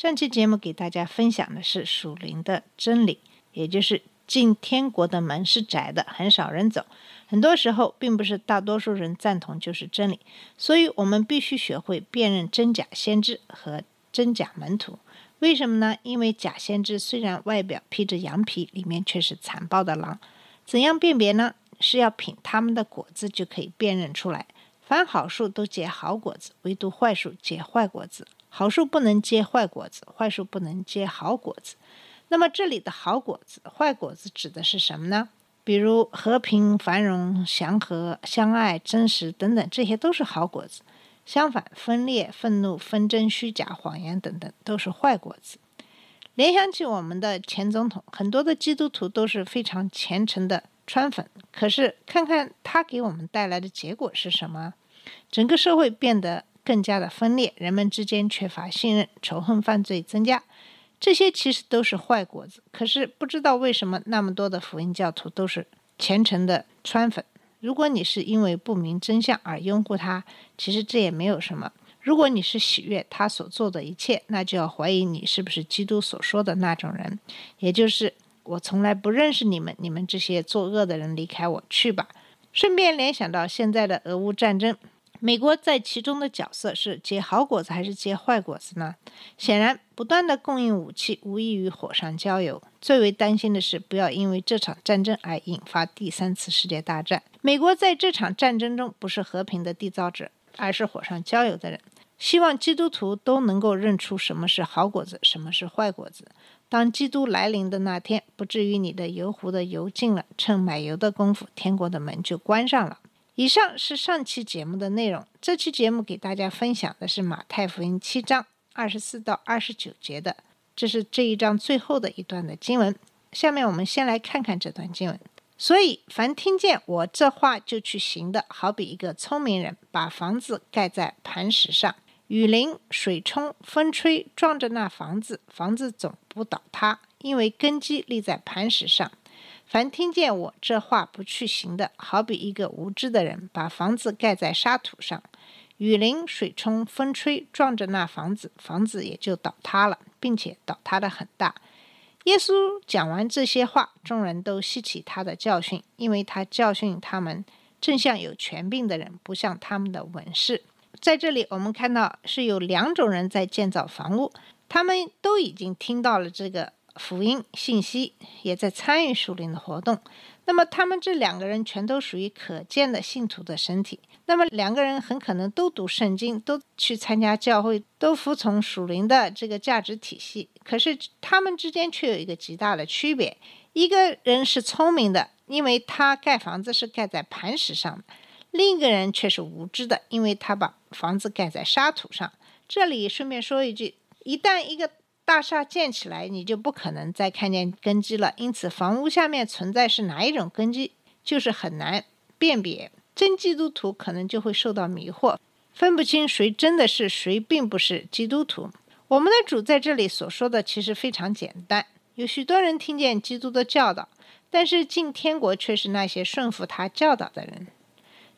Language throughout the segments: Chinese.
上期节目给大家分享的是属灵的真理，也就是进天国的门是窄的，很少人走。很多时候，并不是大多数人赞同就是真理，所以我们必须学会辨认真假先知和真假门徒。为什么呢？因为假先知虽然外表披着羊皮，里面却是残暴的狼。怎样辨别呢？是要品他们的果子就可以辨认出来。凡好树都结好果子，唯独坏树结坏果子。好树不能结坏果子，坏树不能结好果子。那么这里的好果子、坏果子指的是什么呢？比如和平、繁荣、祥和、相爱、真实等等，这些都是好果子。相反，分裂、愤怒、纷争、虚假、谎言等等，都是坏果子。联想起我们的前总统，很多的基督徒都是非常虔诚的川粉，可是看看他给我们带来的结果是什么？整个社会变得更加的分裂，人们之间缺乏信任，仇恨、犯罪增加，这些其实都是坏果子。可是不知道为什么那么多的福音教徒都是虔诚的川粉。如果你是因为不明真相而拥护他，其实这也没有什么。如果你是喜悦他所做的一切，那就要怀疑你是不是基督所说的那种人，也就是我从来不认识你们，你们这些作恶的人，离开我去吧。顺便联想到现在的俄乌战争，美国在其中的角色是结好果子还是结坏果子呢？显然，不断的供应武器无异于火上浇油。最为担心的是，不要因为这场战争而引发第三次世界大战。美国在这场战争中不是和平的缔造者，而是火上浇油的人。希望基督徒都能够认出什么是好果子，什么是坏果子。当基督来临的那天，不至于你的油壶的油尽了，趁买油的功夫，天国的门就关上了。以上是上期节目的内容。这期节目给大家分享的是马太福音七章二十四到二十九节的，这是这一章最后的一段的经文。下面我们先来看看这段经文。所以，凡听见我这话就去行的，好比一个聪明人，把房子盖在磐石上，雨淋、水冲、风吹，撞着那房子，房子总不倒塌，因为根基立在磐石上。凡听见我这话不去行的，好比一个无知的人，把房子盖在沙土上，雨淋、水冲、风吹，撞着那房子，房子也就倒塌了，并且倒塌的很大。耶稣讲完这些话，众人都吸取他的教训，因为他教训他们，正像有权柄的人，不像他们的文士。在这里，我们看到是有两种人在建造房屋，他们都已经听到了这个福音信息，也在参与属灵的活动。那么，他们这两个人全都属于可见的信徒的身体。那么，两个人很可能都读圣经，都去参加教会，都服从属灵的这个价值体系。可是，他们之间却有一个极大的区别：一个人是聪明的，因为他盖房子是盖在磐石上；另一个人却是无知的，因为他把房子盖在沙土上。这里顺便说一句：一旦一个大厦建起来，你就不可能再看见根基了。因此，房屋下面存在是哪一种根基，就是很难辨别。真基督徒可能就会受到迷惑，分不清谁真的是谁，并不是基督徒。我们的主在这里所说的其实非常简单：有许多人听见基督的教导，但是进天国却是那些顺服他教导的人。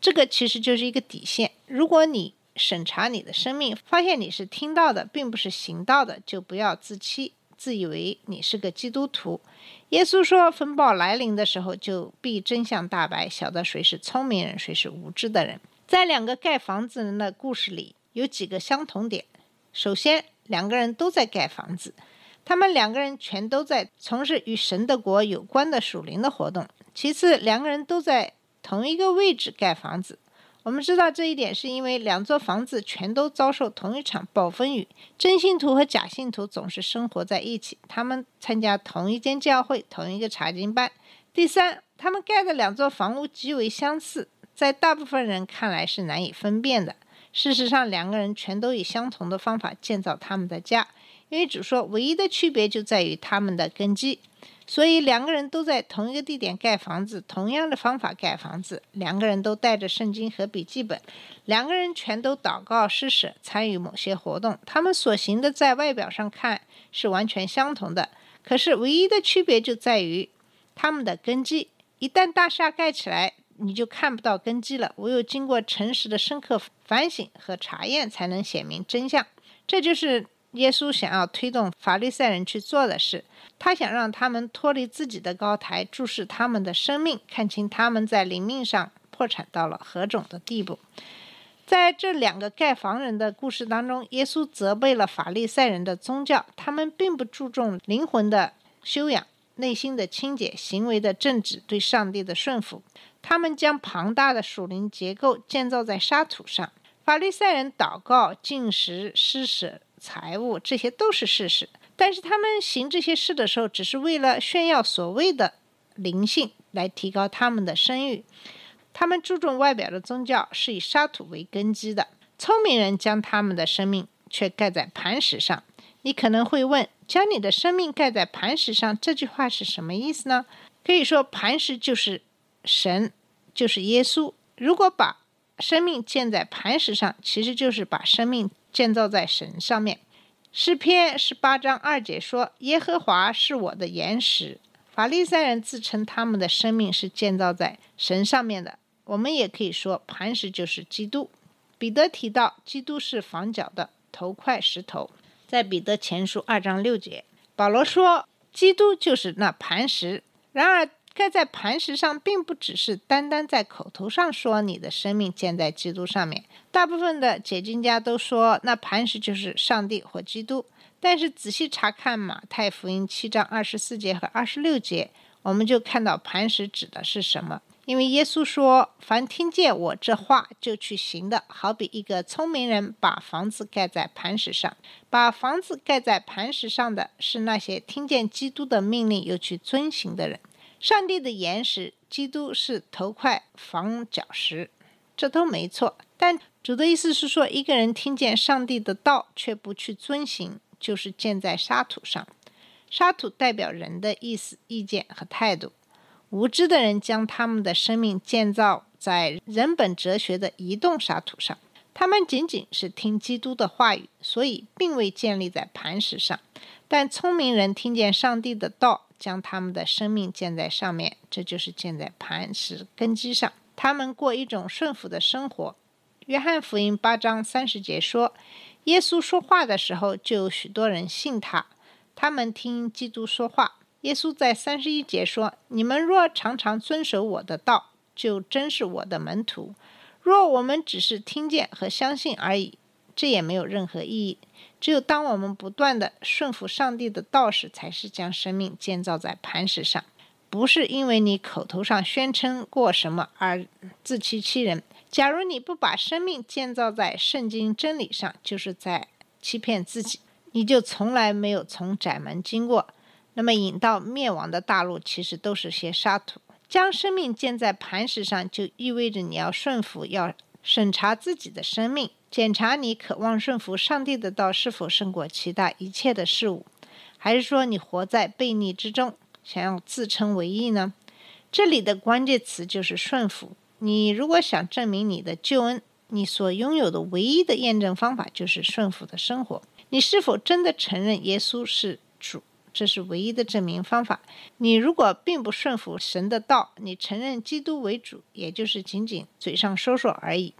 这个其实就是一个底线。如果你审查你的生命，发现你是听到的，并不是行道的，就不要自欺，自以为你是个基督徒。耶稣说：“风暴来临的时候，就必真相大白，晓得谁是聪明人，谁是无知的人。”在两个盖房子人的故事里，有几个相同点。首先，两个人都在盖房子，他们两个人全都在从事与神的国有关的属灵的活动。其次，两个人都在同一个位置盖房子。我们知道这一点，是因为两座房子全都遭受同一场暴风雨。真信徒和假信徒总是生活在一起，他们参加同一间教会、同一个查经班。第三，他们盖的两座房屋极为相似，在大部分人看来是难以分辨的。事实上，两个人全都以相同的方法建造他们的家，因为主说，唯一的区别就在于他们的根基。所以两个人都在同一个地点盖房子，同样的方法盖房子，两个人都带着圣经和笔记本，两个人全都祷告施舍，参与某些活动。他们所行的在外表上看是完全相同的，可是唯一的区别就在于他们的根基。一旦大厦盖起来，你就看不到根基了。唯有经过诚实的深刻反省和查验，才能显明真相。这就是耶稣想要推动法利赛人去做的事。他想让他们脱离自己的高台，注视他们的生命，看清他们在灵命上破产到了何种的地步。在这两个盖房人的故事当中，耶稣责备了法利赛人的宗教，他们并不注重灵魂的修养、内心的清洁、行为的正直、对上帝的顺服。他们将庞大的属灵结构建造在沙土上。法利赛人祷告、进食、施舍财物，这些都是事实。但是他们行这些事的时候，只是为了炫耀所谓的灵性，来提高他们的声誉。他们注重外表的宗教是以沙土为根基的。聪明人将他们的生命却盖在磐石上。你可能会问：将你的生命盖在磐石上，这句话是什么意思呢？可以说，磐石就是神，就是耶稣。如果把生命建在磐石上，其实就是把生命建造在神上面。诗篇十八章二节说：“耶和华是我的岩石。”法利赛人自称他们的生命是建造在神上面的。我们也可以说，磐石就是基督。彼得提到，基督是房角的头块石头，在彼得前书二章六节，保罗说，基督就是那磐石。然而，盖在磐石上，并不只是单单在口头上说你的生命建在基督上面。大部分的解经家都说，那磐石就是上帝或基督。但是仔细查看马太福音七章二十四节和二十六节，我们就看到磐石指的是什么。因为耶稣说：“凡听见我这话就去行的，好比一个聪明人把房子盖在磐石上。把房子盖在磐石上的是那些听见基督的命令又去遵行的人。”上帝的岩石，基督是头块防角石，这都没错。但主的意思是说，一个人听见上帝的道却不去遵行，就是建在沙土上。沙土代表人的意思、意见和态度。无知的人将他们的生命建造在人本哲学的移动沙土上。他们仅仅是听基督的话语，所以并未建立在磐石上。但聪明人听见上帝的道。将他们的生命建在上面，这就是建在磐石根基上。他们过一种顺服的生活。约翰福音八章三十节说，耶稣说话的时候，就有许多人信他。他们听基督说话。耶稣在三十一节说：“你们若常常遵守我的道，就真是我的门徒。若我们只是听见和相信而已，这也没有任何意义。”只有当我们不断的顺服上帝的道时，才是将生命建造在磐石上，不是因为你口头上宣称过什么而自欺欺人。假如你不把生命建造在圣经真理上，就是在欺骗自己，你就从来没有从窄门经过。那么引到灭亡的大路，其实都是些沙土。将生命建在磐石上，就意味着你要顺服，要审查自己的生命。检查你渴望顺服上帝的道是否胜过其他一切的事物，还是说你活在悖逆之中，想要自称为义呢？这里的关键词就是顺服。你如果想证明你的救恩，你所拥有的唯一的验证方法就是顺服的生活。你是否真的承认耶稣是主？这是唯一的证明方法。你如果并不顺服神的道，你承认基督为主，也就是仅仅嘴上说说而已。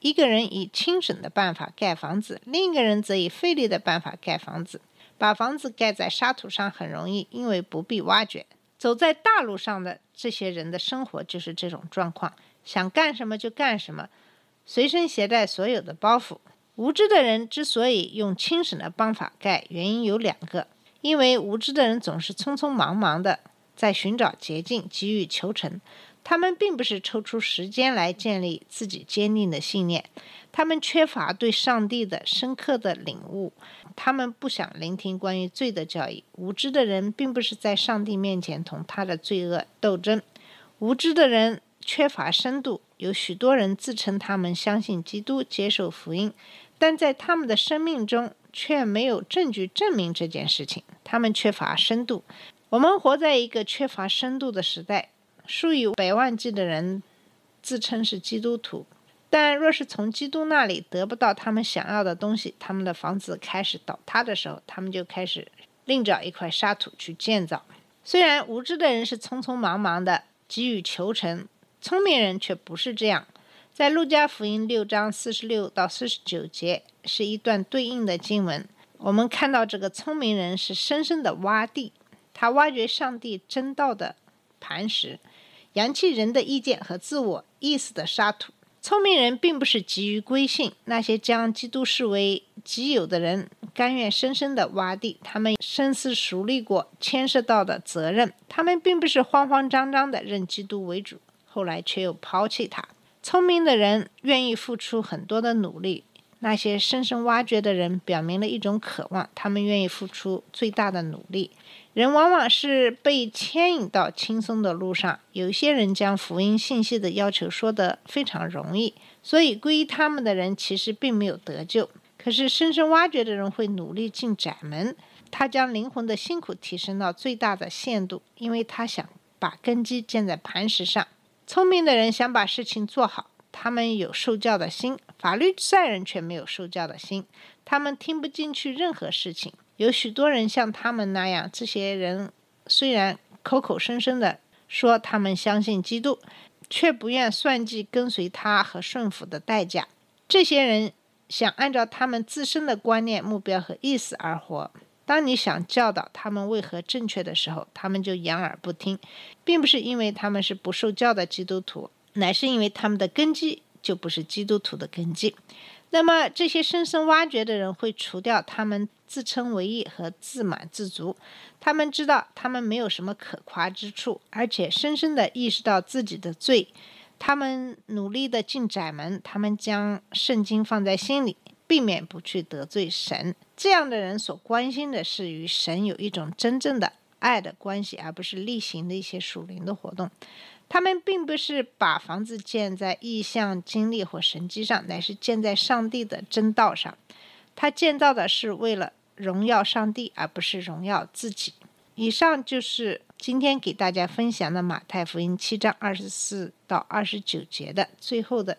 一个人以轻省的办法盖房子，另一个人则以费力的办法盖房子。把房子盖在沙土上很容易，因为不必挖掘。走在大路上的这些人的生活就是这种状况，想干什么就干什么，随身携带所有的包袱。无知的人之所以用轻省的方法盖，原因有两个：因为无知的人总是匆匆忙忙的在寻找捷径，急于求成。他们并不是抽出时间来建立自己坚定的信念，他们缺乏对上帝的深刻的领悟，他们不想聆听关于罪的教义。无知的人并不是在上帝面前同他的罪恶斗争，无知的人缺乏深度。有许多人自称他们相信基督，接受福音，但在他们的生命中却没有证据证明这件事情。他们缺乏深度。我们活在一个缺乏深度的时代，数以百万计的人自称是基督徒，但若是从基督那里得不到他们想要的东西，他们的房子开始倒塌的时候，他们就开始另找一块沙土去建造。虽然无知的人是匆匆忙忙的急于求成，聪明人却不是这样。在路加福音六章四十六到四十九节是一段对应的经文，我们看到这个聪明人是深深的挖地。他挖掘上帝真道的磐石，扬弃人的意见和自我意思的沙土。聪明人并不是急于归信，那些将基督视为己有的人，甘愿深深的挖地。他们深思熟虑过牵涉到的责任，他们并不是慌慌张张的认基督为主，后来却又抛弃他。聪明的人愿意付出很多的努力。那些深深挖掘的人表明了一种渴望，他们愿意付出最大的努力。人往往是被牵引到轻松的路上，有些人将福音信息的要求说得非常容易，所以归他们的人其实并没有得救。可是深深挖掘的人会努力进窄门，他将灵魂的辛苦提升到最大的限度，因为他想把根基建在磐石上。聪明的人想把事情做好。他们有受教的心，法律赛人却没有受教的心。他们听不进去任何事情。有许多人像他们那样，这些人虽然口口声声的说他们相信基督，却不愿算计跟随他和顺服的代价。这些人想按照他们自身的观念、目标和意思而活。当你想教导他们为何正确的时候，他们就掩耳不听，并不是因为他们是不受教的基督徒。乃是因为他们的根基就不是基督徒的根基，那么这些深深挖掘的人会除掉他们自称为义和自满自足，他们知道他们没有什么可夸之处，而且深深的意识到自己的罪，他们努力的进窄门，他们将圣经放在心里，避免不去得罪神。这样的人所关心的是与神有一种真正的爱的关系，而不是例行的一些属灵的活动。他们并不是把房子建在意象、经历或神迹上，乃是建在上帝的真道上。他建造的是为了荣耀上帝，而不是荣耀自己。以上就是今天给大家分享的马太福音七章二十四到二十九节的最后的